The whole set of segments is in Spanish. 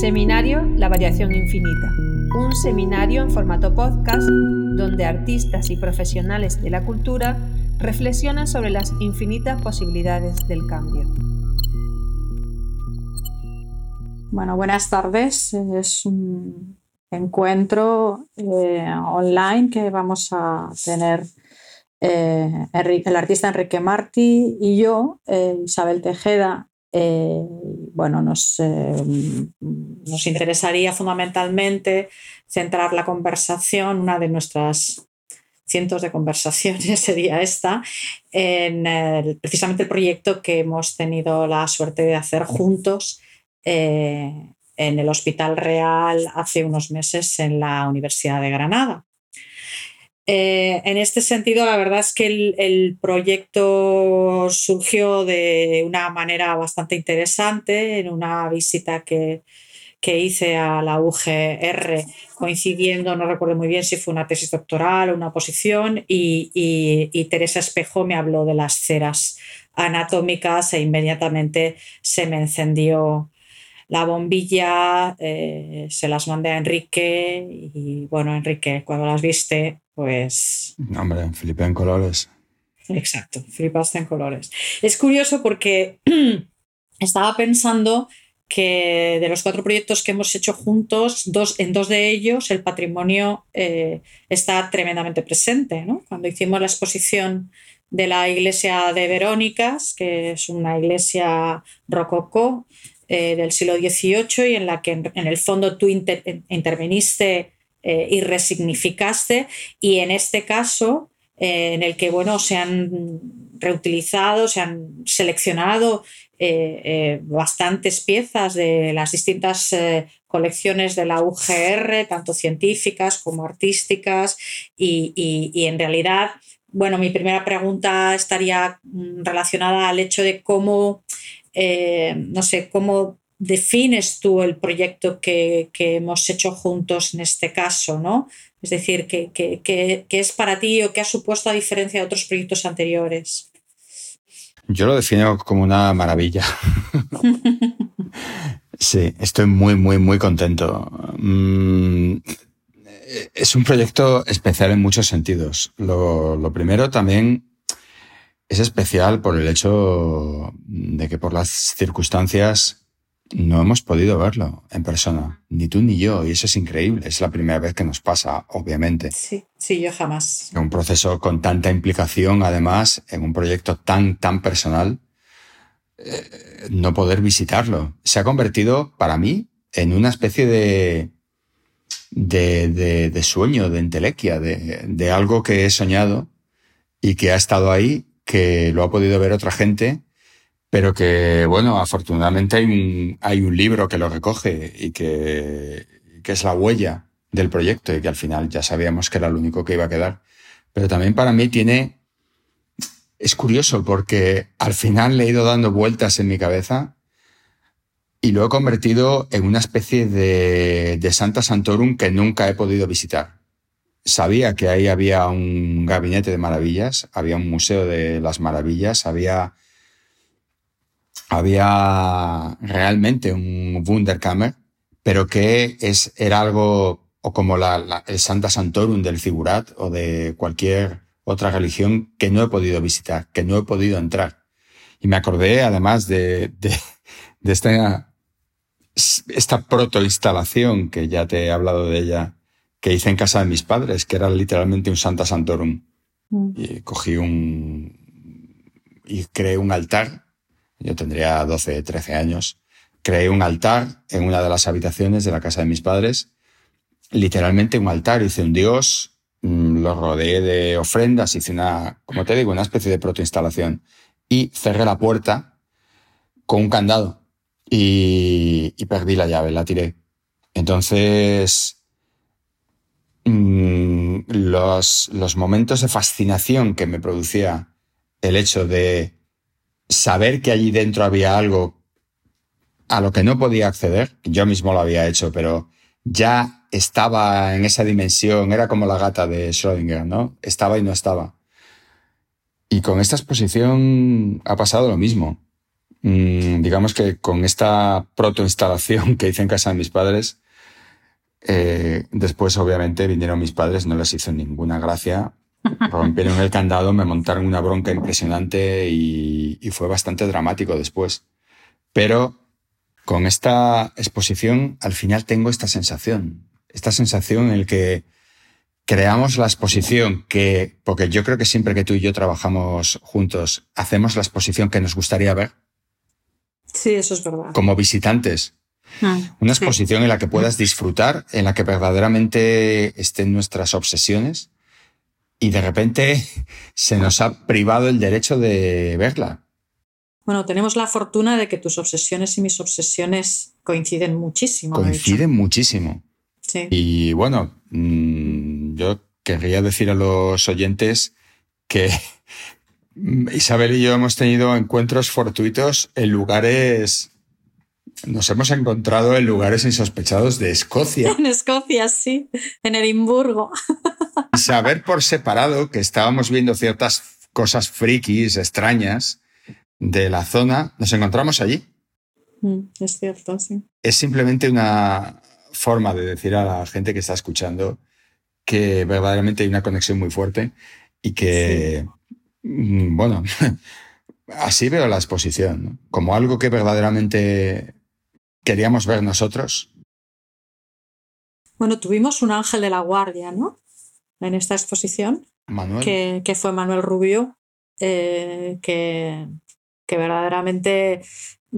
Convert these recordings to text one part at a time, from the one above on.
Seminario La Variación Infinita, un seminario en formato podcast donde artistas y profesionales de la cultura reflexionan sobre las infinitas posibilidades del cambio. Bueno, buenas tardes. Es un encuentro eh, online que vamos a tener eh, el artista Enrique Martí y yo, eh, Isabel Tejeda, eh, bueno, nos, nos, interesaría fundamentalmente centrar la conversación, una de nuestras cientos de conversaciones sería esta, en precisamente el proyecto que hemos tenido la suerte de hacer juntos en el Hospital Real hace unos meses en la Universidad de Granada. Eh, en este sentido, la verdad es que el, proyecto surgió de una manera bastante interesante en una visita que, hice a la UGR, coincidiendo, no recuerdo muy bien si fue una tesis doctoral o una posición, y, Teresa Espejo me habló de las ceras anatómicas e inmediatamente se me encendió la bombilla, eh, se las mandé a Enrique y bueno, Enrique, cuando las viste, pues... Hombre, flipé en colores. Exacto, flipaste en colores. Es curioso porque estaba pensando que de los cuatro proyectos que hemos hecho juntos, dos, en dos de ellos el patrimonio eh, está tremendamente presente. ¿no? Cuando hicimos la exposición de la iglesia de Verónicas, que es una iglesia rococó eh, del siglo XVIII y en la que en, el fondo tú interveniste eh, y resignificaste. Y en este caso, eh, en el que bueno, se han reutilizado, se han seleccionado bastantes piezas de las distintas colecciones de la UGR, tanto científicas como artísticas, y, y en realidad bueno, mi primera pregunta estaría mm, relacionada al hecho de cómo, no sé, cómo defines tú el proyecto que, hemos hecho juntos en este caso, ¿no? Es decir, ¿qué, es para ti o qué ha supuesto a diferencia de otros proyectos anteriores? Yo lo defino como una maravilla. sí, estoy muy, muy, muy contento. Mm, es un proyecto especial en muchos sentidos. Lo, lo primero también es especial por el hecho de que por las circunstancias no hemos podido verlo en persona, ni tú ni yo, y eso es increíble. Es la primera vez que nos pasa, obviamente. Sí, sí, yo jamás. Un proceso con tanta implicación, además, en un proyecto tan, tan personal, eh, no poder visitarlo. Se ha convertido, para mí, en una especie de, de, de, sueño, de entelequia, de, de algo que he soñado y que ha estado ahí, que lo ha podido ver otra gente pero que, bueno, afortunadamente hay un, hay un libro que lo recoge y que, que es la huella del proyecto y que al final ya sabíamos que era lo único que iba a quedar. Pero también para mí tiene, es curioso porque al final le he ido dando vueltas en mi cabeza y lo he convertido en una especie de, de Santa Santorum que nunca he podido visitar. Sabía que ahí había un gabinete de maravillas, había un museo de las maravillas, había había realmente un Wunderkammer, pero que es, era algo o como la, el Santa Santorum del Figurat o de cualquier otra religión que no he podido visitar, que no he podido entrar. Y me acordé además de, de, de esta, esta protoinstalación que ya te he hablado de ella, que hice en casa de mis padres, que era literalmente un Santa Santorum. Mm. Y cogí un, y creé un altar yo tendría 12, 13 años, creé un altar en una de las habitaciones de la casa de mis padres, literalmente un altar, hice un dios, mm, lo rodeé de ofrendas, hice una, como te digo, una especie de protoinstalación y cerré la puerta con un candado y, perdí la llave, la tiré. Entonces, mm, los, los momentos de fascinación que me producía el hecho de saber que allí dentro había algo a lo que no podía acceder, yo mismo lo había hecho, pero ya estaba en esa dimensión, era como la gata de Schrödinger, ¿no? Estaba y no estaba. Y con esta exposición ha pasado lo mismo. mm, digamos que con esta protoinstalación que hice en casa de mis padres, eh, después obviamente vinieron mis padres, no les hizo ninguna gracia, rompieron el candado, me montaron una bronca impresionante y, y fue bastante dramático después. Pero con esta exposición al final tengo esta sensación, esta sensación en la que creamos la exposición que, porque yo creo que siempre que tú y yo trabajamos juntos, hacemos la exposición que nos gustaría ver. Sí, eso es verdad. Como visitantes. Mm, Una exposición en la que puedas disfrutar, en la que verdaderamente estén nuestras obsesiones y de repente se nos ha privado el derecho de verla. Bueno, tenemos la fortuna de que tus obsesiones y mis obsesiones coinciden muchísimo. Coinciden muchísimo. Sí. Y bueno, mm, yo querría decir a los oyentes que Isabel y yo hemos tenido encuentros fortuitos en lugares, nos hemos encontrado en lugares insospechados de Escocia. En Escocia, sí. En Edimburgo. Y saber por separado que estábamos viendo ciertas cosas frikis, extrañas de la zona, nos encontramos allí. Mm, Es cierto, sí. Es simplemente una forma de decir a la gente que está escuchando que verdaderamente hay una conexión muy fuerte y que, mm, bueno, así veo la exposición, ¿no? como algo que verdaderamente queríamos ver nosotros. Bueno, tuvimos un ángel de la guardia, ¿no? En esta exposición, Manuel, que, que fue Manuel Rubio, eh, que, que verdaderamente,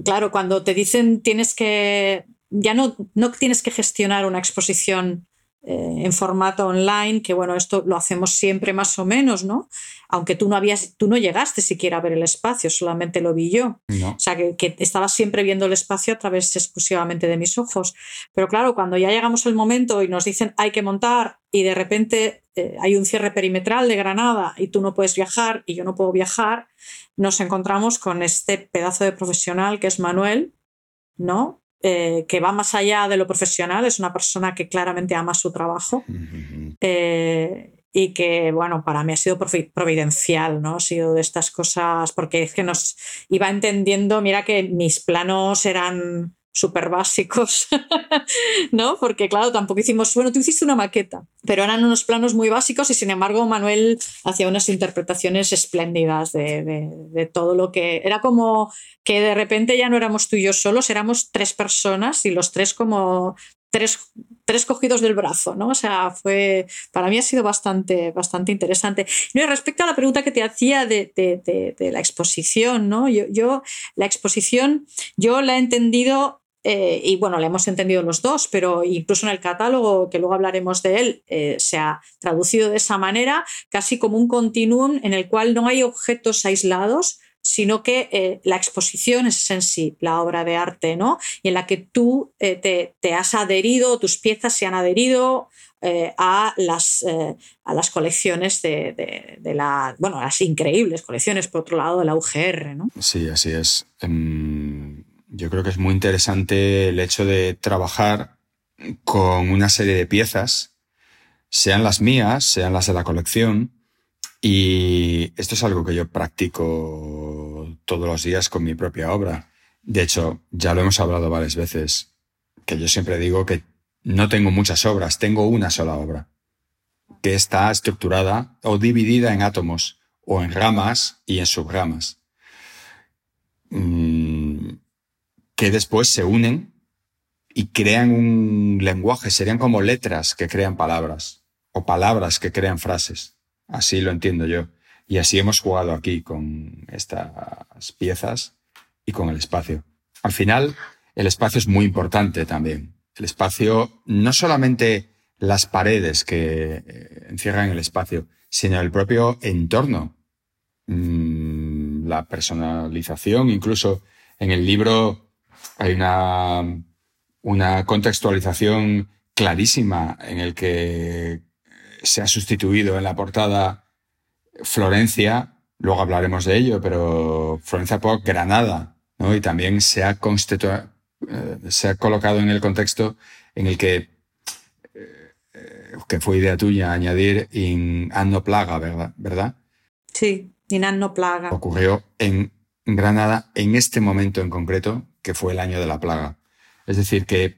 claro, cuando te dicen tienes que, ya no, no tienes que gestionar una exposición eh, en formato online, que bueno, esto lo hacemos siempre más o menos, ¿no? Aunque tú no habías, tú no llegaste siquiera a ver el espacio, solamente lo vi yo. no. O sea, que, que estaba siempre viendo el espacio a través exclusivamente de mis ojos. Pero claro, cuando ya llegamos al momento y nos dicen hay que montar y de repente eh, hay un cierre perimetral de Granada y tú no puedes viajar y yo no puedo viajar, nos encontramos con este pedazo de profesional que es Manuel, ¿no? Eh, que va más allá de lo profesional, es una persona que claramente ama su trabajo. Eh, y que, bueno, para mí ha sido provi- providencial, ¿no? Ha sido de estas cosas, porque es que nos iba entendiendo, mira que mis planos eran súper básicos, ¿no? Porque claro, tampoco hicimos, bueno, tú hiciste una maqueta, pero eran unos planos muy básicos y sin embargo Manuel hacía unas interpretaciones espléndidas de, de- todo lo que era como que de repente ya no éramos tú y yo solos, éramos tres personas y los tres como tres, tres cogidos del brazo, ¿no? O sea, fue, para mí ha sido bastante, bastante interesante. No, y respecto a la pregunta que te hacía de- de la exposición, ¿no? Yo, yo, la exposición, yo la he entendido, eh, y bueno, la hemos entendido los dos, pero incluso en el catálogo, que luego hablaremos de él, eh, se ha traducido de esa manera, casi como un continuum en el cual no hay objetos aislados, sino que eh, la exposición es en sí la obra de arte, ¿no? Y en la que tú te, has adherido, tus piezas se han adherido a, las, a las colecciones de, la, bueno, las increíbles colecciones, por otro lado, de la UGR, ¿no? Sí, así es. Em, yo creo que es muy interesante el hecho de trabajar con una serie de piezas, sean las mías, sean las de la colección, y esto es algo que yo practico todos los días con mi propia obra. De hecho, ya lo hemos hablado varias veces, que yo siempre digo que no tengo muchas obras, tengo una sola obra, que está estructurada o dividida en átomos, o en ramas y en subramas mm, que después se unen y crean un lenguaje, serían como letras que crean palabras o palabras que crean frases. Así lo entiendo yo. Y así hemos jugado aquí con estas piezas y con el espacio. Al final, el espacio es muy importante también. El espacio, no solamente las paredes que eh, encierran el espacio, sino el propio entorno. Mm, la personalización, incluso en el libro hay una, una contextualización clarísima en el que se ha sustituido en la portada Florencia, luego hablaremos de ello, pero Florencia por Granada, ¿no? Y también se ha, eh, se ha colocado en el contexto en el que, eh, que fue idea tuya añadir in anno plaga, ¿verdad? ¿verdad? Sí, Inan no plaga. Ocurrió en Granada en este momento en concreto, que fue el año de la plaga. Es decir, que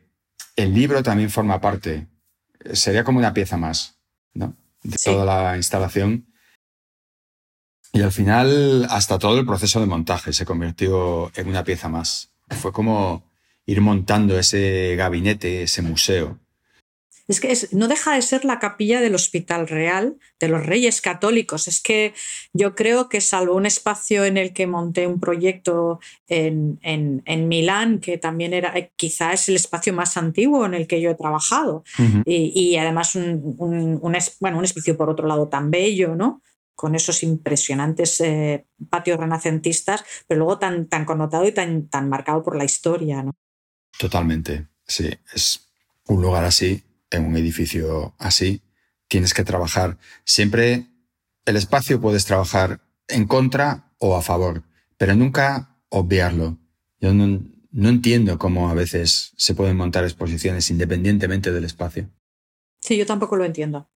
el libro también forma parte, sería como una pieza más, ¿no? De toda la instalación. Y al final, hasta todo el proceso de montaje se convirtió en una pieza más. Fue como ir montando ese gabinete, ese museo, es que no deja de ser la capilla del Hospital Real de los Reyes Católicos. Es que yo creo que salvo un espacio en el que monté un proyecto en, Milán, que también era, eh, quizá es el espacio más antiguo en el que yo he trabajado, y, además un, bueno, un espacio por otro lado tan bello, ¿no? con esos impresionantes eh, patios renacentistas, pero luego tan, tan connotado y tan, tan marcado por la historia. ¿no? Totalmente, sí. Es un lugar así en un edificio así, tienes que trabajar siempre el espacio puedes trabajar en contra o a favor, pero nunca obviarlo. Yo no, entiendo cómo a veces se pueden montar exposiciones independientemente del espacio. Sí, yo tampoco lo entiendo.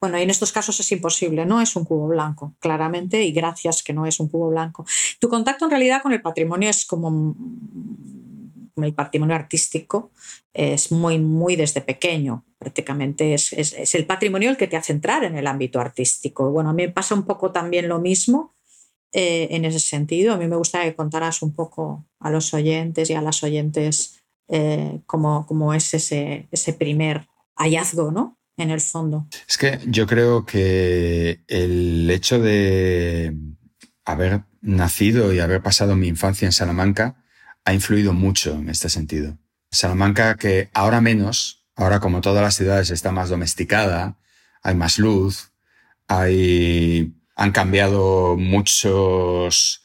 Bueno, en estos casos es imposible, no es un cubo blanco, claramente, y gracias que no es un cubo blanco. Tu contacto en realidad con el patrimonio es como el patrimonio artístico es muy, muy desde pequeño. Prácticamente es, es, el patrimonio el que te hace entrar en el ámbito artístico. Bueno, a mí me pasa un poco también lo mismo eh, en ese sentido. A mí me gustaría que contaras un poco a los oyentes y a las oyentes eh, cómo, cómo, es ese, ese primer hallazgo, ¿no? En el fondo. Es que yo creo que el hecho de haber nacido y haber pasado mi infancia en Salamanca ha influido mucho en este sentido. Salamanca, que ahora menos, ahora como todas las ciudades está más domesticada, hay más luz, hay, han cambiado muchos,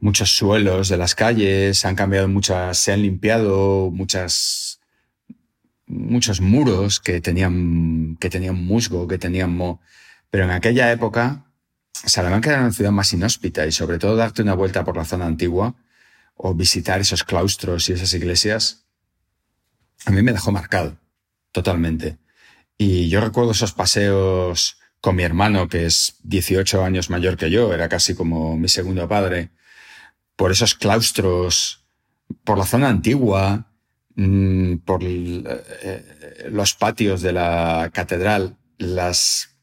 muchos suelos de las calles, han cambiado muchas, se han limpiado muchas, muchos muros que tenían, que tenían musgo, que tenían mo. Pero en aquella época, Salamanca era una ciudad más inhóspita y sobre todo darte una vuelta por la zona antigua o visitar esos claustros y esas iglesias, a mí me dejó marcado totalmente. Y yo recuerdo esos paseos con mi hermano, que es 18 años mayor que yo, era casi como mi segundo padre, por esos claustros, por la zona antigua, mm, por eh, los patios de la catedral, las,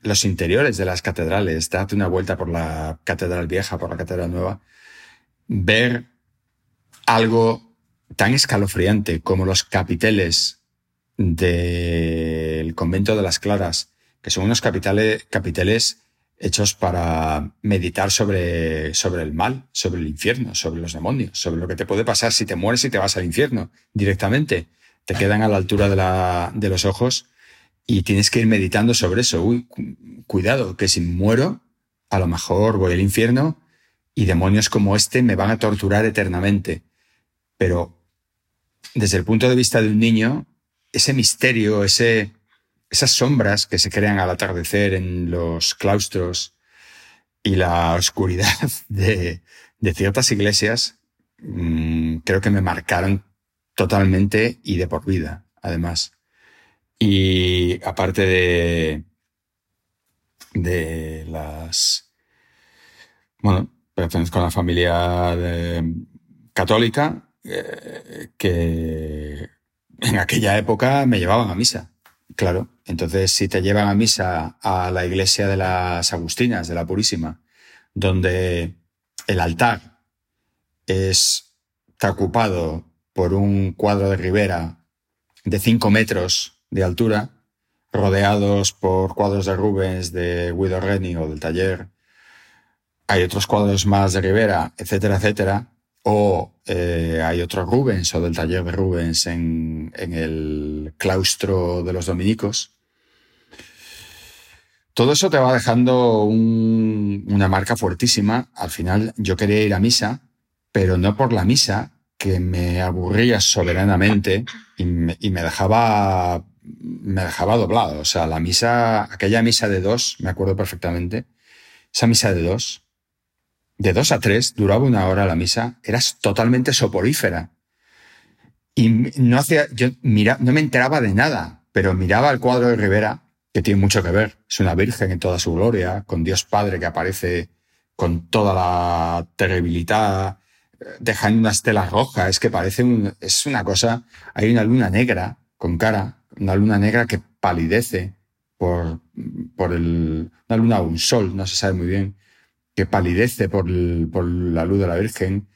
los interiores de las catedrales, darte una vuelta por la catedral vieja, por la catedral nueva, ver algo tan escalofriante como los capiteles del convento de las Claras, que son unos capiteles, capiteles hechos para meditar sobre, sobre el mal, sobre el infierno, sobre los demonios, sobre lo que te puede pasar si te mueres y te vas al infierno directamente. Te quedan a la altura de, la, de los ojos y tienes que ir meditando sobre eso. Uy, cuidado, que si muero, a lo mejor voy al infierno y demonios como este me van a torturar eternamente. Pero desde el punto de vista de un niño, ese misterio, ese, esas sombras que se crean al atardecer en los claustros y la oscuridad de, ciertas iglesias, mm, creo que me marcaron totalmente y de por vida, además. Y aparte de, de las, bueno, pertenezco a la familia católica, eh, que en aquella época me llevaban a misa. Claro, entonces si te llevan a misa a la iglesia de las Agustinas, de la Purísima, donde el altar es, está ocupado por un cuadro de ribera de 5 metros de altura, rodeados por cuadros de Rubens, de Guido Reni o del taller. Hay otros cuadros más de Rivera, etcétera, etcétera. O eh, hay otro Rubens o del taller de Rubens en, el claustro de los dominicos. Todo eso te va dejando una marca fuertísima. Al final yo quería ir a misa, pero no por la misa, que me aburría soberanamente y me, y me dejaba me dejaba doblado. O sea, la misa, aquella misa de dos, me acuerdo perfectamente, esa misa de dos, de dos a tres, duraba una hora la misa, eras totalmente soporífera. Y no hacía, yo mira, no me enteraba de nada, pero miraba el cuadro de Rivera, que tiene mucho que ver. Es una virgen en toda su gloria, con Dios Padre que aparece con toda la terribilidad, dejando una estela roja, es que parece es una cosa, hay una luna negra con cara, una luna negra que palidece por, por el, una luna o un sol, no se sabe muy bien, que palidece por, por la luz de la Virgen,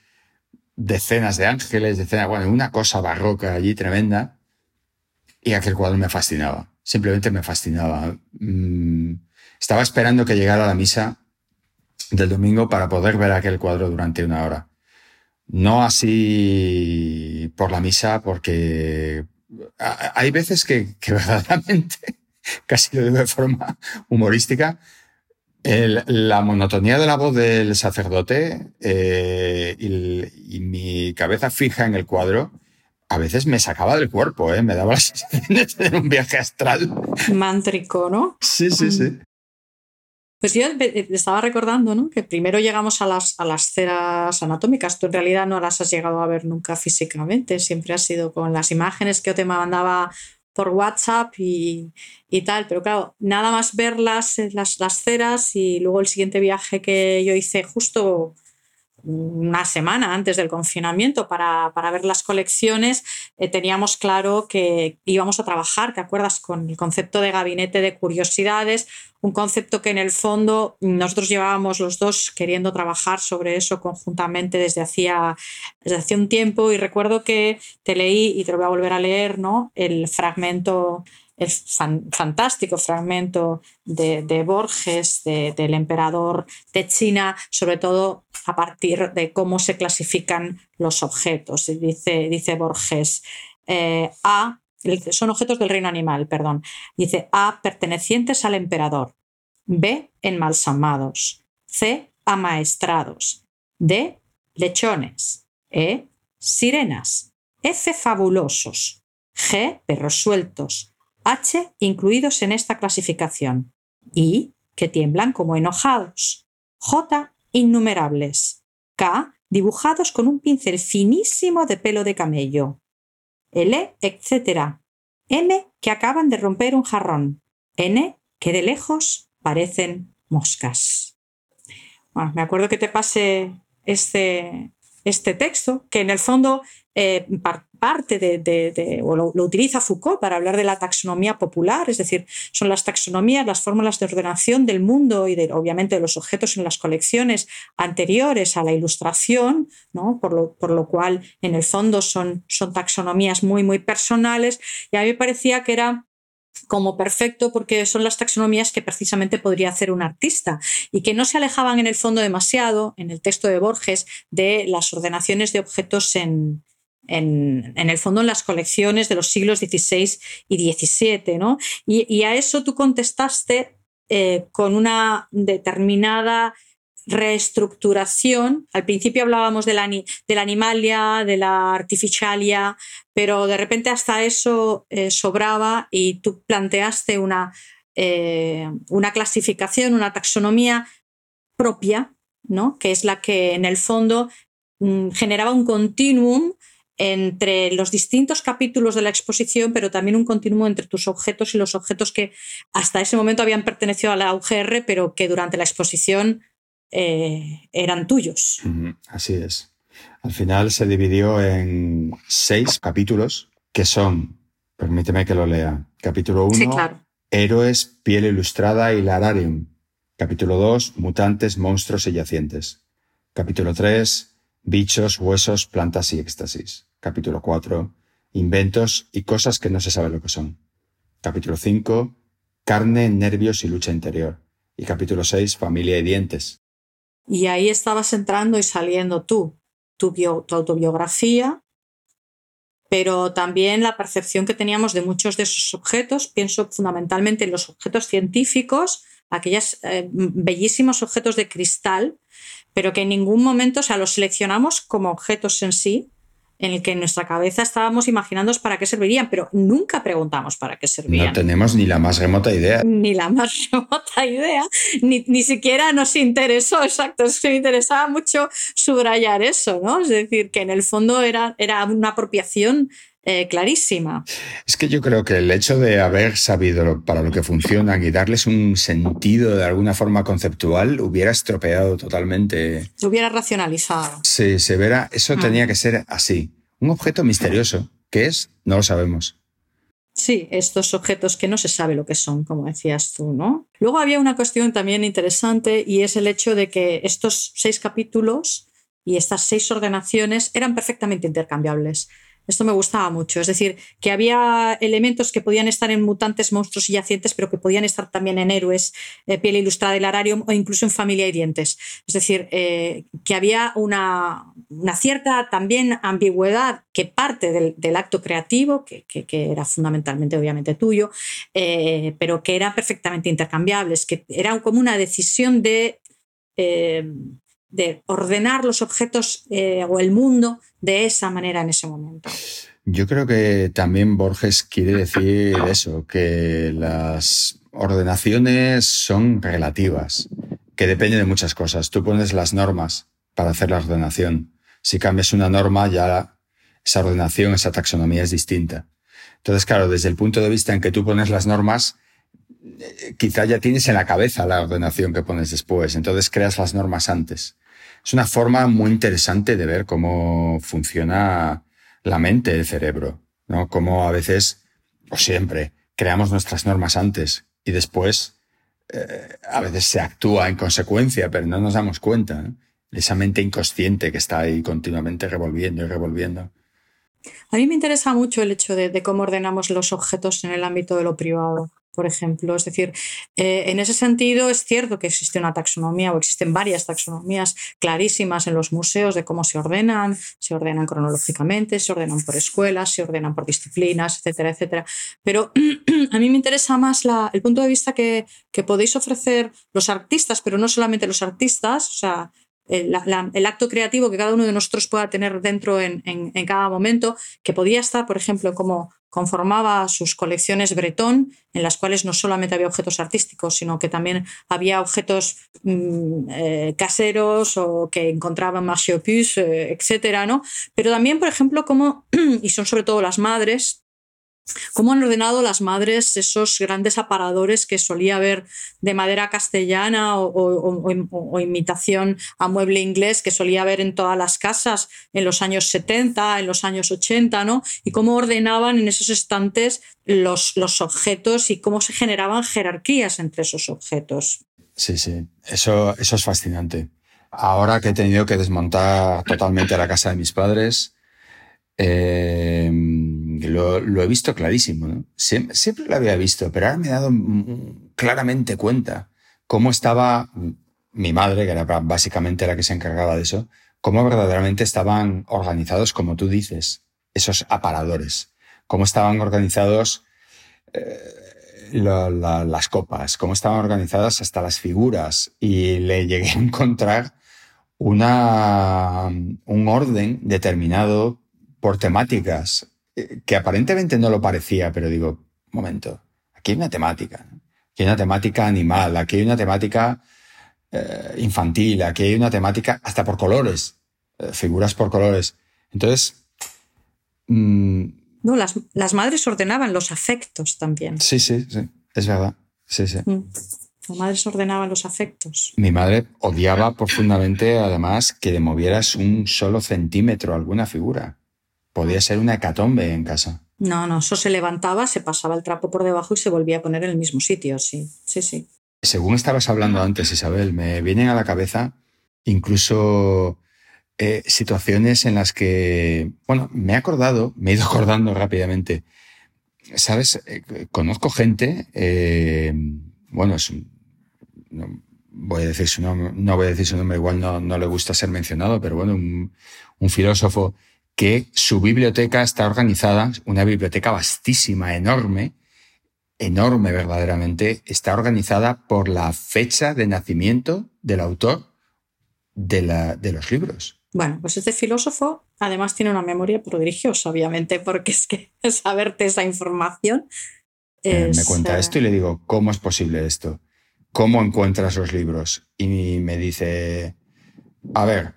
decenas de ángeles, decenas, bueno, una cosa barroca allí tremenda, y aquel cuadro me fascinaba, simplemente me fascinaba. Mm, estaba esperando que llegara la misa del domingo para poder ver aquel cuadro durante una hora. No así por la misa, porque hay veces que, verdaderamente, casi lo digo de forma humorística, la monotonía de la voz del sacerdote eh, y, mi cabeza fija en el cuadro a veces me sacaba del cuerpo, ¿eh? me daba la sensación de tener un viaje astral. Mántrico, ¿no? Sí, sí, sí. Pues yo estaba recordando ¿no? que primero llegamos a las, a las ceras anatómicas. Tú en realidad no las has llegado a ver nunca físicamente, siempre ha sido con las imágenes que yo te mandaba por WhatsApp y, y, tal. Pero claro, nada más verlas, las, las ceras y luego el siguiente viaje que yo hice justo una semana antes del confinamiento para, ver las colecciones, eh, teníamos claro que íbamos a trabajar, ¿te acuerdas?, con el concepto de gabinete de curiosidades, un concepto que en el fondo nosotros llevábamos los dos queriendo trabajar sobre eso conjuntamente desde hacía, desde hacía un tiempo y recuerdo que te leí y te lo voy a volver a leer, ¿no?, el fragmento el fantástico fragmento de, Borges, del emperador de China, sobre todo a partir de cómo se clasifican los objetos. Dice, dice Borges, eh, A, son objetos del reino animal, perdón. Dice A, pertenecientes al emperador. B, enmalsamados. C, amaestrados. D, lechones. E, sirenas. F, fabulosos. G, perros sueltos. H incluidos en esta clasificación, I que tiemblan como enojados, J innumerables, K dibujados con un pincel finísimo de pelo de camello, L etc. M que acaban de romper un jarrón, N que de lejos parecen moscas. Bueno, me acuerdo que te pase este, este texto, que en el fondo eh, parte de, o lo, utiliza Foucault para hablar de la taxonomía popular, es decir, son las taxonomías, las fórmulas de ordenación del mundo y de, obviamente de los objetos en las colecciones anteriores a la ilustración, ¿no? por, lo, por lo cual en el fondo son, son taxonomías muy, muy personales, y a mí me parecía que era como perfecto porque son las taxonomías que precisamente podría hacer un artista y que no se alejaban en el fondo demasiado, en el texto de Borges, de las ordenaciones de objetos en, en, el fondo en las colecciones de los siglos XVI y XVII. ¿no? Y, a eso tú contestaste eh, con una determinada reestructuración. Al principio hablábamos de la, de la animalia, de la artificialia, pero de repente hasta eso eh, sobraba y tú planteaste una, eh, una clasificación, una taxonomía propia, ¿no? que es la que en el fondo mm, generaba un continuum entre los distintos capítulos de la exposición, pero también un continuo entre tus objetos y los objetos que hasta ese momento habían pertenecido a la UGR, pero que durante la exposición eh, eran tuyos. Así es. Al final se dividió en seis capítulos que son, permíteme que lo lea, capítulo 1, Héroes, piel ilustrada y lararium. Capítulo 2, Mutantes, monstruos y yacientes. Capítulo 3, Bichos, huesos, plantas y éxtasis. Capítulo 4, Inventos y cosas que no se sabe lo que son. Capítulo 5, Carne, nervios y lucha interior. Y capítulo 6, Familia y dientes. Y ahí estabas entrando y saliendo tú, tu, autobiografía, pero también la percepción que teníamos de muchos de esos objetos, pienso fundamentalmente en los objetos científicos, aquellos eh, bellísimos objetos de cristal, pero que en ningún momento, o sea, los seleccionamos como objetos en sí, en el que en nuestra cabeza estábamos imaginando para qué servirían, pero nunca preguntamos para qué servían. No tenemos ni la más remota idea. Ni la más remota idea, ni, ni siquiera nos interesó, exacto, es que me interesaba mucho subrayar eso, ¿no? Es decir, que en el fondo era, era una apropiación eh, clarísima. Es que yo creo que el hecho de haber sabido para lo que funcionan y darles un sentido de alguna forma conceptual hubiera estropeado totalmente. Hubiera racionalizado. Sí, se verá. Eso ah. tenía que ser así. Un objeto misterioso. ¿Qué es? No lo sabemos. Sí, estos objetos que no se sabe lo que son, como decías tú, ¿no? Luego había una cuestión también interesante y es el hecho de que estos seis capítulos y estas seis ordenaciones eran perfectamente intercambiables. Esto me gustaba mucho. Es decir, que había elementos que podían estar en mutantes, monstruos y yacientes, pero que podían estar también en héroes, eh, piel ilustrada del ararium o incluso en familia y dientes. Es decir, eh, que había una, cierta también ambigüedad que parte del, acto creativo, que, era fundamentalmente obviamente tuyo, eh, pero que eran perfectamente intercambiables, que era como una decisión de de ordenar los objetos eh, o el mundo de esa manera en ese momento. Yo creo que también Borges quiere decir eso, que las ordenaciones son relativas, que depende de muchas cosas. Tú pones las normas para hacer la ordenación. Si cambias una norma, ya esa ordenación, esa taxonomía es distinta. Entonces, claro, desde el punto de vista en que tú pones las normas, quizá ya tienes en la cabeza la ordenación que pones después, entonces creas las normas antes. Es una forma muy interesante de ver cómo funciona la mente, el cerebro, ¿no? Cómo a veces, o siempre, creamos nuestras normas antes y después eh, a veces se actúa en consecuencia, pero no nos damos cuenta. Esa mente inconsciente que está ahí continuamente revolviendo y revolviendo. A mí me interesa mucho el hecho de, cómo ordenamos los objetos en el ámbito de lo privado por ejemplo. Es decir, eh, en ese sentido es cierto que existe una taxonomía o existen varias taxonomías clarísimas en los museos de cómo se ordenan, se ordenan cronológicamente, se ordenan por escuelas, se ordenan por disciplinas, etcétera, etcétera. Pero a mí me interesa más el punto de vista que, que podéis ofrecer los artistas, pero no solamente los artistas, o sea, el, acto creativo que cada uno de nosotros pueda tener dentro en, cada momento, que podía estar, por ejemplo, como conformaba sus colecciones Bretón, en las cuales no solamente había objetos artísticos, sino que también había objetos mm, eh, caseros o que encontraban Marché Opus, eh, etcétera, ¿no? Pero también, por ejemplo, como, y son sobre todo las madres, ¿Cómo han ordenado las madres esos grandes aparadores que solía ver de madera castellana o, imitación a mueble inglés que solía ver en todas las casas en los años 70, en los años 80, ¿no? Y cómo ordenaban en esos estantes los, los objetos y cómo se generaban jerarquías entre esos objetos. Sí, sí, eso, eso es fascinante. Ahora que he tenido que desmontar totalmente la casa de mis padres, eh, lo, he visto clarísimo. siempre lo había visto, pero ahora me he dado claramente cuenta cómo estaba mi madre, que era básicamente la que se encargaba de eso, cómo verdaderamente estaban organizados, como tú dices, esos aparadores, cómo estaban organizados eh, las copas, cómo estaban organizadas hasta las figuras. Y le llegué a encontrar una, un orden determinado por temáticas eh, que aparentemente no lo parecía, pero digo, momento, aquí hay una temática, aquí hay una temática animal, aquí hay una temática eh, infantil, aquí hay una temática hasta por colores, eh, figuras por colores. Entonces... Mm, no, las, las, madres ordenaban los afectos también. Sí, sí, sí, es verdad. Sí, sí. Mm. Las madres ordenaban los afectos. Mi madre odiaba profundamente, además, que le movieras un solo centímetro alguna figura podía ser una hecatombe en casa. No, no, eso se levantaba, se pasaba el trapo por debajo y se volvía a poner en el mismo sitio, sí, sí, sí. Según estabas hablando antes, Isabel, me vienen a la cabeza incluso eh, situaciones en las que, bueno, me he acordado, me he ido acordando rápidamente. Sabes, eh, conozco gente, eh, bueno, es no, voy a decir su nombre, no voy a decir su nombre, igual no, no le gusta ser mencionado, pero bueno, un filósofo que su biblioteca está organizada, una biblioteca vastísima, enorme, enorme verdaderamente, está organizada por la fecha de nacimiento del autor de, la, de los libros. Bueno, pues este filósofo además tiene una memoria prodigiosa, obviamente, porque es que saberte esa información. Eh, me cuenta eh, esto y le digo, ¿cómo es posible esto? ¿Cómo encuentras los libros? Y me dice, a ver,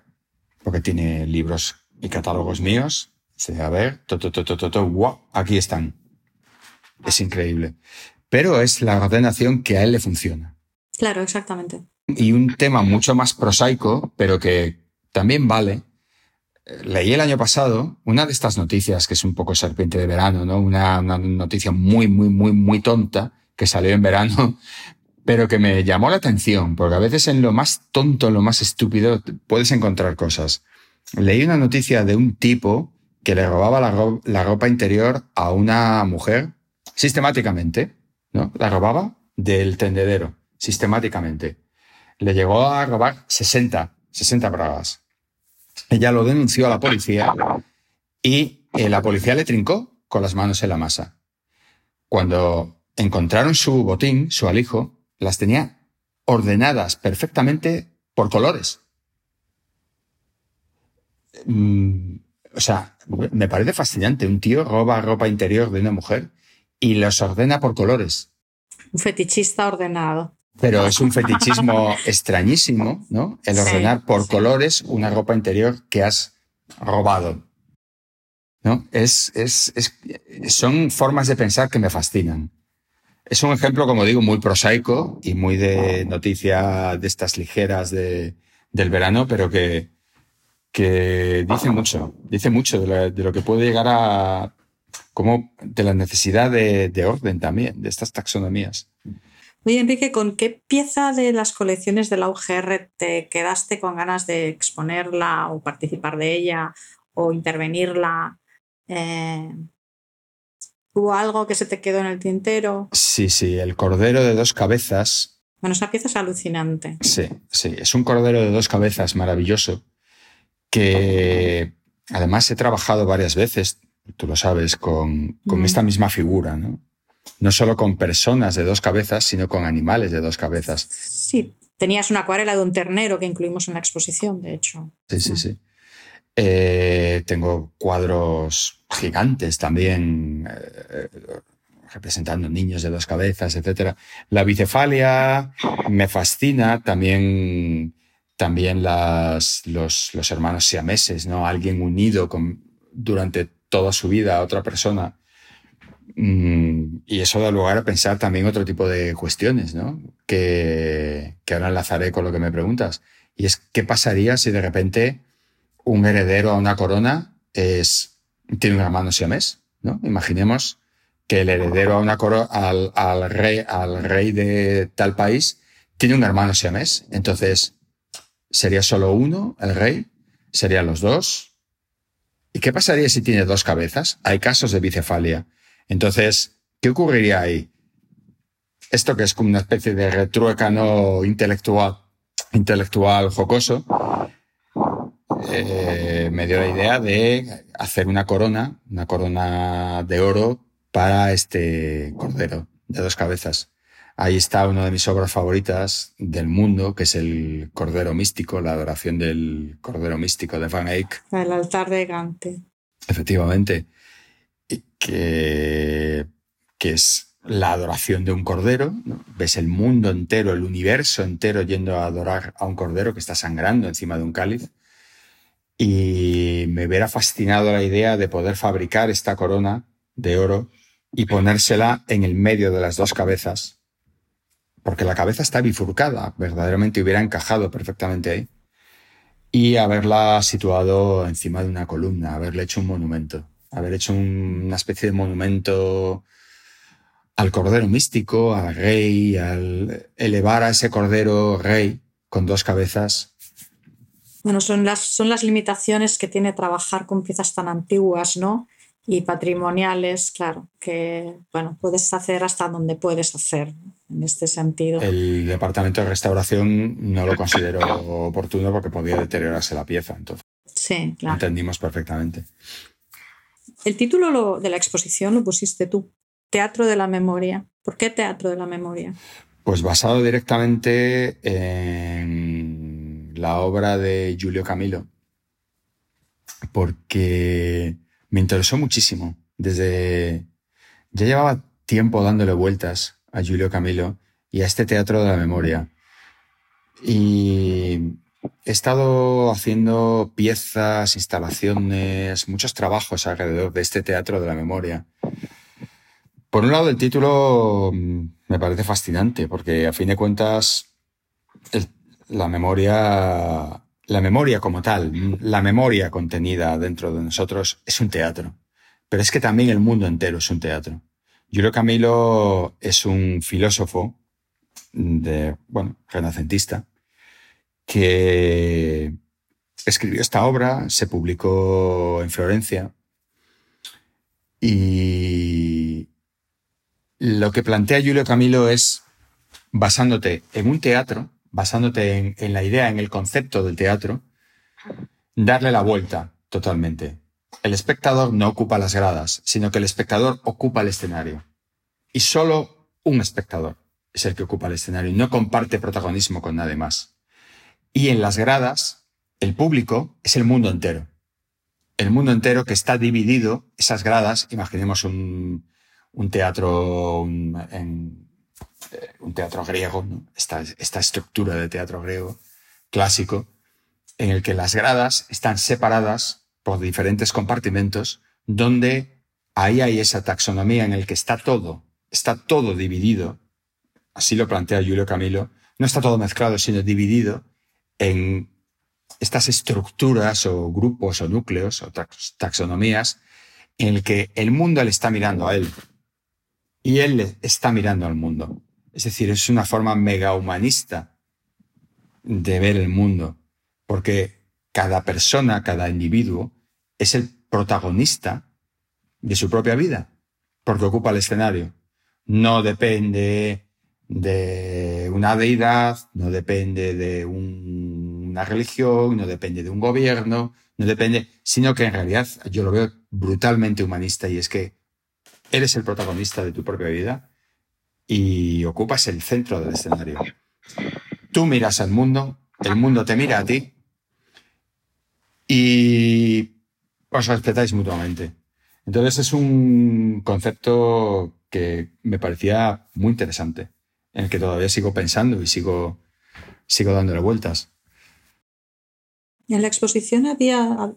porque tiene libros y catálogos míos, a ver, to, to, to, to, to, wow, aquí están. Es increíble. Pero es la ordenación que a él le funciona. Claro, exactamente. Y un tema mucho más prosaico, pero que también vale. Leí el año pasado una de estas noticias que es un poco serpiente de verano, ¿no? Una, una noticia muy, muy, muy, muy tonta que salió en verano, pero que me llamó la atención, porque a veces en lo más tonto, en lo más estúpido, puedes encontrar cosas. Leí una noticia de un tipo que le robaba la, ropa interior a una mujer sistemáticamente, ¿no? La robaba del tendedero, sistemáticamente. Le llegó a robar 60, 60 bragas. Ella lo denunció a la policía y eh, la policía le trincó con las manos en la masa. Cuando encontraron su botín, su alijo, las tenía ordenadas perfectamente por colores. Mm, o sea, me parece fascinante. Un tío roba ropa interior de una mujer y los ordena por colores. Un fetichista ordenado. Pero es un fetichismo extrañísimo, ¿no? El ordenar por colores una ropa interior que has robado. ¿No? Es, es, es, son formas de pensar que me fascinan. Es un ejemplo, como digo, muy prosaico y muy de noticia de estas ligeras de, del verano, pero que, que dice mucho, dice mucho de, lo que puede llegar a, como de la necesidad de, de, orden también, de estas taxonomías. Oye, Enrique, ¿con qué pieza de las colecciones de la UGR te quedaste con ganas de exponerla o participar de ella o intervenirla? Eh, ¿Hubo algo que se te quedó en el tintero? Sí, sí, el cordero de dos cabezas. Bueno, esa pieza es alucinante. Sí, sí, es un cordero de dos cabezas maravilloso que además he trabajado varias veces, tú lo sabes, con, con esta misma figura, ¿no? No solo con personas de dos cabezas, sino con animales de dos cabezas. Sí, tenías una acuarela de un ternero que incluimos en la exposición, de hecho. Sí, sí, sí. Eh, tengo cuadros gigantes también eh, representando niños de dos cabezas, etc. La bicefalia me fascina, también, también los, los hermanos siameses, ¿no? Alguien unido con, durante toda su vida a otra persona. Mm, y eso da lugar a pensar también otro tipo de cuestiones, ¿no? Que, que ahora enlazaré con lo que me preguntas. Y es, ¿qué pasaría si de repente un heredero a una corona es, tiene un hermano siamés, ¿no? Imaginemos que el heredero a una corona, al, al, rey, al rey de tal país tiene un hermano siamés. Entonces, ¿sería solo uno el rey? ¿Serían los dos? ¿Y qué pasaría si tiene dos cabezas? Hay casos de bicefalia. Entonces, ¿qué ocurriría ahí? Esto que es como una especie de retruécano intelectual, intelectual jocoso, eh, me dio la idea de hacer una corona, una corona de oro para este cordero de dos cabezas. Ahí está una de mis obras favoritas del mundo, que es el Cordero Místico, la adoración del Cordero Místico de Van Eyck. El altar de Gante. Efectivamente. Que, que es la adoración de un cordero. Ves el mundo entero, el universo entero yendo a adorar a un cordero que está sangrando encima de un cáliz y me hubiera fascinado la idea de poder fabricar esta corona de oro y ponérsela en el medio de las dos cabezas, porque la cabeza está bifurcada, verdaderamente hubiera encajado perfectamente ahí, y haberla situado encima de una columna, haberle hecho un monumento, haber hecho una especie de monumento al cordero místico, al rey, al elevar a ese cordero rey con dos cabezas bueno, son las, son las limitaciones que tiene trabajar con piezas tan antiguas, ¿no? Y patrimoniales, claro, que, bueno, puedes hacer hasta donde puedes hacer en este sentido. El departamento de restauración no lo consideró oportuno porque podía deteriorarse la pieza, entonces. Sí, claro. Entendimos perfectamente. El título de la exposición lo pusiste tú, Teatro de la Memoria. ¿Por qué Teatro de la Memoria? Pues basado directamente en la obra de Giulio Camilo, porque me interesó muchísimo. Desde. Ya llevaba tiempo dándole vueltas a Giulio Camilo y a este teatro de la memoria. Y he estado haciendo piezas, instalaciones, muchos trabajos alrededor de este teatro de la memoria. Por un lado, el título mm, me parece fascinante, porque a fin de cuentas, la memoria, la memoria como tal, la memoria contenida dentro de nosotros es un teatro. Pero es que también el mundo entero es un teatro. Julio Camilo es un filósofo de, bueno, renacentista, que escribió esta obra, se publicó en Florencia y lo que plantea Julio Camilo es, basándote en un teatro, basándote en, la idea, en el concepto del teatro, darle la vuelta totalmente. El espectador no ocupa las gradas, sino que el espectador ocupa el escenario. Y solo un espectador es el que ocupa el escenario y no comparte protagonismo con nadie más. Y en las gradas, el público es el mundo entero. El mundo entero que está dividido, esas gradas, imaginemos un, teatro, un, eh, un teatro griego, esta, esta estructura de teatro griego clásico, en el que las gradas están separadas por diferentes compartimentos, donde ahí hay esa taxonomía en el que está todo, está todo dividido así lo plantea Julio Camilo, no está todo mezclado, sino dividido en estas estructuras o grupos o núcleos o taxonomías en el que el mundo le está mirando a él y él está mirando al mundo. Es decir, es una forma mega humanista de ver el mundo, porque cada persona, cada individuo es el protagonista de su propia vida, porque ocupa el escenario. No depende de una deidad, no depende de una religión, no depende de un gobierno, no depende, sino que en realidad yo lo veo brutalmente humanista y es que eres el protagonista de tu propia vida y ocupas el centro del escenario. Tú miras al mundo, el mundo te mira a ti y os respetáis mutuamente. Entonces es un concepto que me parecía muy interesante en el que todavía sigo pensando y sigo, sigo dándole vueltas. En la exposición había,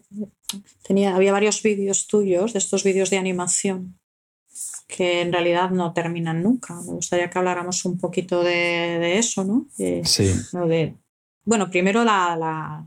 tenía, había varios vídeos tuyos, de estos vídeos de animación, que en realidad no terminan nunca. Me gustaría que habláramos un poquito de, eso, ¿no? sí. bueno, primero la,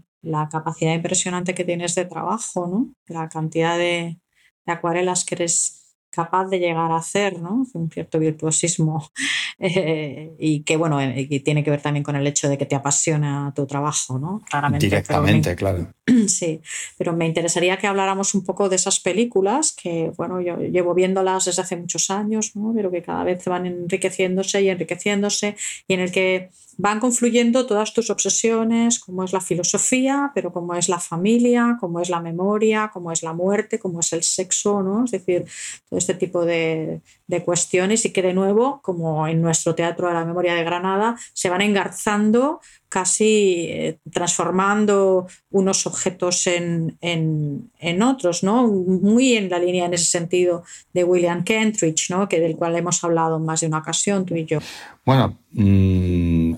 capacidad impresionante que tienes de trabajo, ¿no? La cantidad de, de acuarelas que eres capaz de llegar a hacer, ¿no? Un cierto virtuosismo eh, y que, bueno, eh, tiene que ver también con el hecho de que te apasiona tu trabajo, ¿no? Claramente. Directamente, claro. Sí, pero me interesaría que habláramos un poco de esas películas que, bueno, yo llevo viéndolas desde hace muchos años, ¿no? Pero que cada vez van enriqueciéndose y enriqueciéndose y en el que van confluyendo todas tus obsesiones, como es la filosofía, pero como es la familia, como es la memoria, como es la muerte, como es el sexo, ¿no? Es decir, todo este tipo de, de cuestiones y que de nuevo, como en nuestro Teatro de la Memoria de Granada, se van engarzando casi eh, transformando unos objetos en, en, otros, ¿no? Muy en la línea en ese sentido de William Kentridge, ¿no? Que del cual hemos hablado en más de una ocasión, tú y yo. Bueno, mm,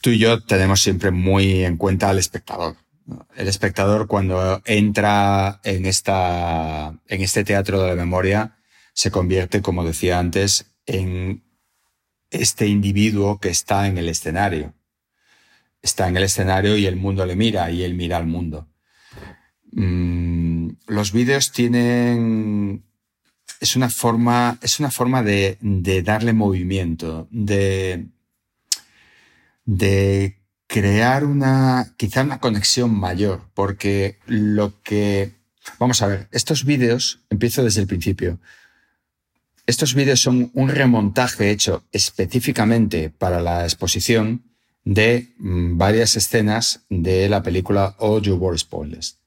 tú y yo tenemos siempre muy en cuenta al espectador. El espectador cuando entra en, esta, en este teatro de la memoria se convierte, como decía antes, en este individuo que está en el escenario. Está en el escenario y el mundo le mira y él mira al mundo. Mm, los vídeos tienen... Es una forma, es una forma de, darle movimiento, de, de crear una, quizá una conexión mayor, porque lo que, vamos a ver, estos vídeos, empiezo desde el principio, estos vídeos son un remontaje hecho específicamente para la exposición de mm, varias escenas de la película All Your War Spoilers.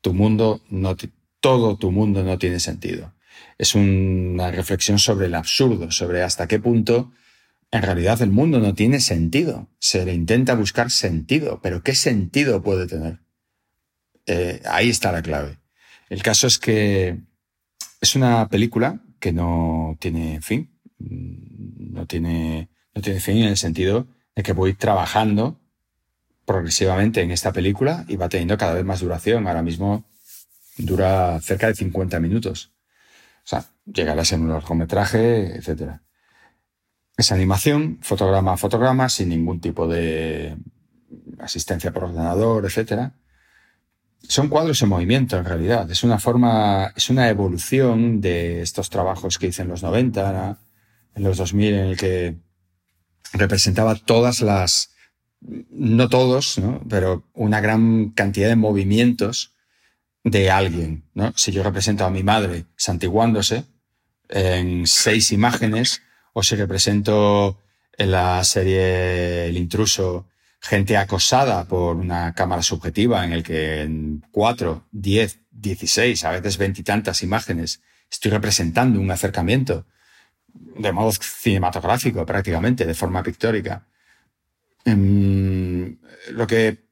Tu mundo no, todo tu mundo no tiene sentido. Es una reflexión sobre el absurdo, sobre hasta qué punto en realidad el mundo no tiene sentido. Se le intenta buscar sentido, pero ¿qué sentido puede tener? Eh, ahí está la clave. El caso es que es una película que no tiene fin. No tiene, no tiene fin en el sentido de que voy trabajando progresivamente en esta película y va teniendo cada vez más duración. Ahora mismo dura cerca de 50 minutos. O sea, llegará a ser un largometraje, etc. Es animación, fotograma a fotograma, sin ningún tipo de asistencia por ordenador, etc. Son cuadros en movimiento, en realidad. Es una forma, es una evolución de estos trabajos que hice en los 90, en los 2000, en el que representaba todas las, no todos, ¿no? pero una gran cantidad de movimientos de alguien. ¿no? Si yo represento a mi madre santiguándose en seis imágenes, o si represento en la serie El intruso gente acosada por una cámara subjetiva en el que en cuatro, diez, dieciséis, a veces veintitantas imágenes estoy representando un acercamiento de modo cinematográfico prácticamente, de forma pictórica. Em, lo que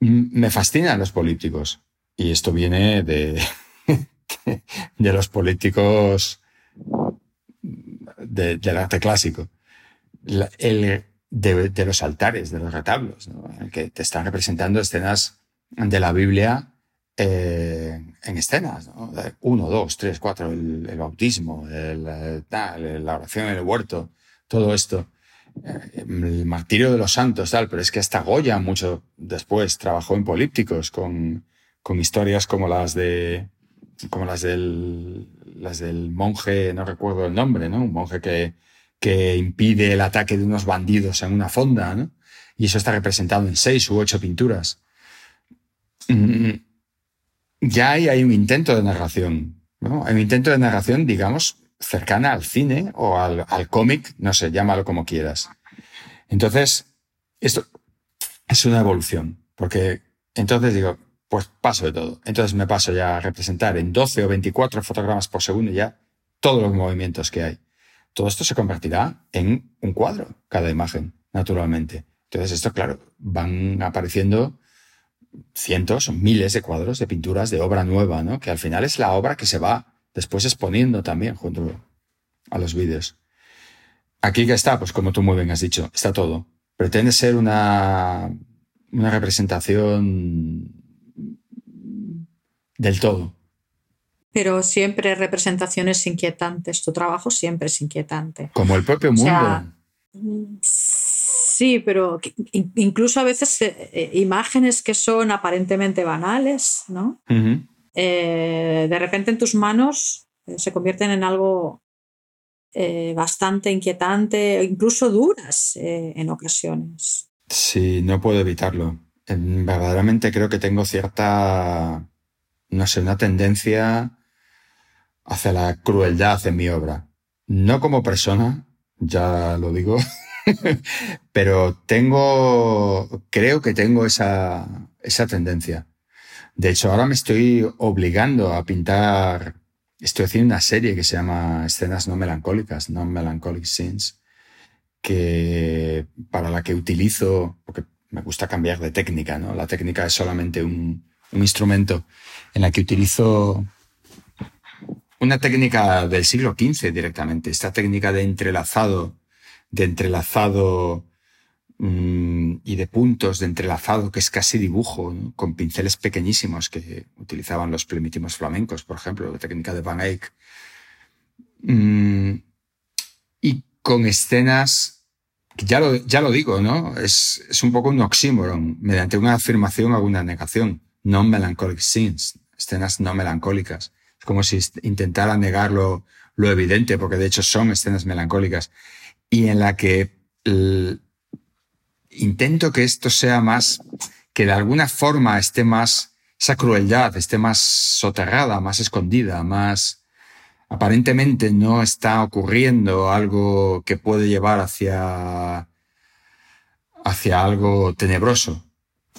me fascinan los políticos, y esto viene de los políticos del arte clásico, el, de, los altares, de los retablos, que te están representando escenas de la Biblia eh, en escenas, uno, dos, tres, cuatro, el, bautismo, la oración en el huerto, todo esto, eh, el martirio de los santos, tal, pero es que hasta Goya mucho después trabajó en polípticos con, con historias como las de como las del, las del monje, no recuerdo el nombre, ¿no? Un monje que, que impide el ataque de unos bandidos en una fonda, ¿no? Y eso está representado en seis u ocho pinturas. Mm, ya hay, hay un intento de narración, ¿no? Hay un intento de narración, digamos, cercana al cine o al, al cómic, no sé, llámalo como quieras. Entonces, esto es una evolución, porque entonces digo, pues paso de todo. Entonces me paso ya a representar en 12 o 24 fotogramas por segundo ya todos los movimientos que hay todo esto se convertirá en un cuadro, cada imagen, naturalmente. Entonces, esto, claro, van apareciendo cientos o miles de cuadros de pinturas de obra nueva, ¿no? Que al final es la obra que se va después exponiendo también junto a los vídeos. Aquí que está, pues como tú muy bien has dicho, está todo. Pretende ser una, una representación del todo pero siempre representaciones inquietantes. Tu trabajo siempre es inquietante. Como el propio mundo. sí, pero incluso a veces eh, eh, imágenes que son aparentemente banales, ¿no? Eh, de repente en tus manos se convierten en algo bastante inquietante, incluso duras en ocasiones. Sí, no puedo evitarlo. Verdaderamente creo que tengo cierta, no sé, una tendencia hacia la crueldad en mi obra. No como persona, ya lo digo, pero tengo, creo que tengo esa, esa tendencia. De hecho, ahora me estoy obligando a pintar, estoy haciendo una serie que se llama Escenas no melancólicas, Non Melancholic Scenes, que para la que utilizo, porque me gusta cambiar de técnica, ¿no? La técnica es solamente un, un instrumento en la que utilizo una técnica del siglo XV directamente, esta técnica de entrelazado, de entrelazado mm, y de puntos de entrelazado, que es casi dibujo, con pinceles pequeñísimos que utilizaban los primitivos flamencos, por ejemplo, la técnica de Van Eyck. Mm, y con escenas, ya lo, ya lo digo, ¿no? Es, es un poco un oxímoron, mediante una afirmación o una negación. Non-melancholic scenes, escenas no melancólicas. Es como si intentara negar lo, evidente, porque de hecho son escenas melancólicas, y en la que intento que esto sea más, que de alguna forma esté más, esa crueldad esté más soterrada, más escondida, más, aparentemente no está ocurriendo algo que puede llevar hacia, hacia algo tenebroso.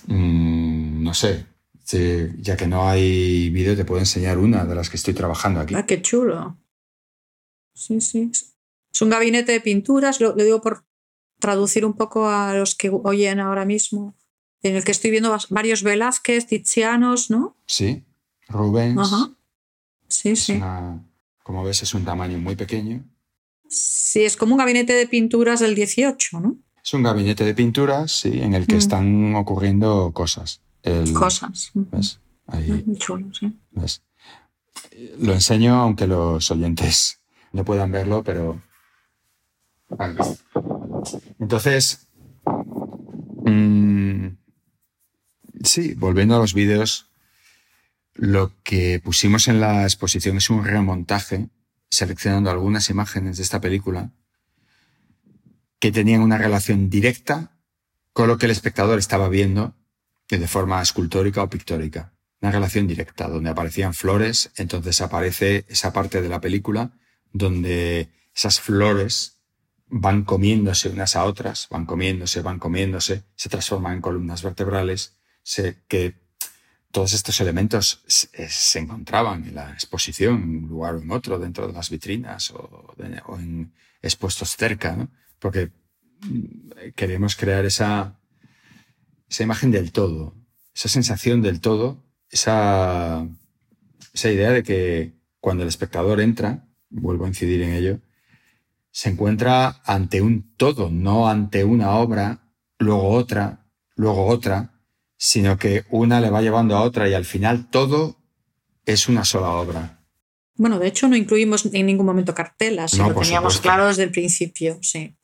Mm, no sé, ya que no hay vídeo, te puedo enseñar una de las que estoy trabajando aquí. Ah, qué chulo. Sí, sí. Es un gabinete de pinturas, lo, digo por traducir un poco a los que oyen ahora mismo, en el que estoy viendo varios Velázquez, Tizianos, ¿no? Sí, Rubens. Ajá. Sí, sí. como ves, es un tamaño muy pequeño. Sí, es como un gabinete de pinturas del 18, ¿no? Es un gabinete de pinturas, sí, en el que Mm. están ocurriendo cosas. El- Cosas. ¿Ves? Ahí, chulo, sí. ¿ves? Lo enseño aunque los oyentes no puedan verlo, pero... Entonces, mm, sí, volviendo a los vídeos, lo que pusimos en la exposición es un remontaje, seleccionando algunas imágenes de esta película que tenían una relación directa con lo que el espectador estaba viendo de forma escultórica o pictórica. Una relación directa, donde aparecían flores, entonces aparece esa parte de la película donde esas flores van comiéndose unas a otras, van comiéndose, van comiéndose, se transforman en columnas vertebrales, que todos estos elementos se, se encontraban en la exposición, en un lugar o en otro, dentro de las vitrinas o, en expuestos cerca, ¿no? porque mm, queremos crear esa, esa imagen del todo, esa sensación del todo, esa, esa idea de que cuando el espectador entra, vuelvo a incidir en ello, se encuentra ante un todo, no ante una obra, luego otra, luego otra, sino que una le va llevando a otra y al final todo es una sola obra. Bueno, de hecho no incluimos en ningún momento cartelas, No, lo teníamos supuesto. claro desde el principio, sí.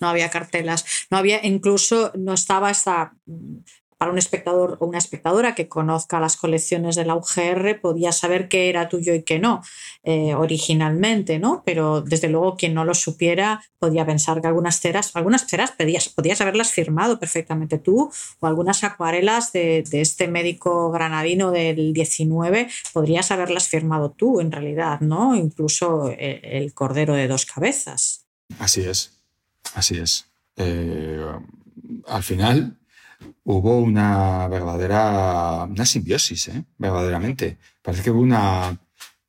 No había cartelas, no había, incluso no estaba esta, mm, para un espectador o una espectadora que conozca las colecciones de la UGR, podía saber qué era tuyo y qué no, eh, originalmente, ¿no? Pero desde luego quien no lo supiera podía pensar que algunas ceras, algunas ceras podías, podías haberlas firmado perfectamente tú, o algunas acuarelas de, de este médico granadino del 19, podrías haberlas firmado tú en realidad, ¿no? Incluso eh, el cordero de dos cabezas. Así es, así es. Eh, al final hubo una verdadera, una simbiosis, ¿eh? verdaderamente. Parece que hubo una,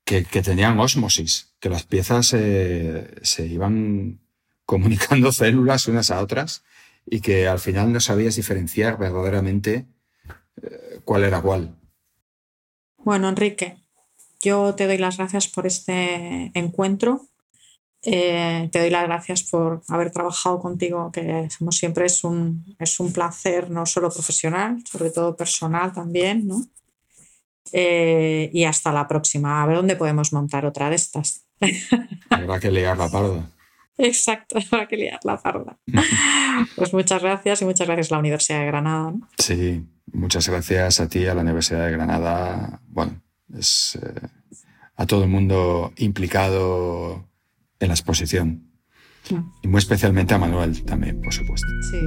que, tenían osmosis, que las piezas se iban comunicando células unas a otras y que al final no sabías diferenciar verdaderamente eh, cuál era cuál. Bueno, Enrique, yo te doy las gracias por este encuentro. Eh, te doy las gracias por haber trabajado contigo, que como siempre es un, es un placer, no solo profesional, sobre todo personal también, ¿no? Eh, y hasta la próxima. A ver dónde podemos montar otra de estas. Habrá que liar la parda. Exacto, para que liar la parda. Pues muchas gracias y muchas gracias a la Universidad de Granada. ¿no? Sí, muchas gracias a ti, a la Universidad de Granada. Bueno, es eh, a todo el mundo implicado en la exposición. Y muy especialmente a Manuel también, por supuesto. Sí.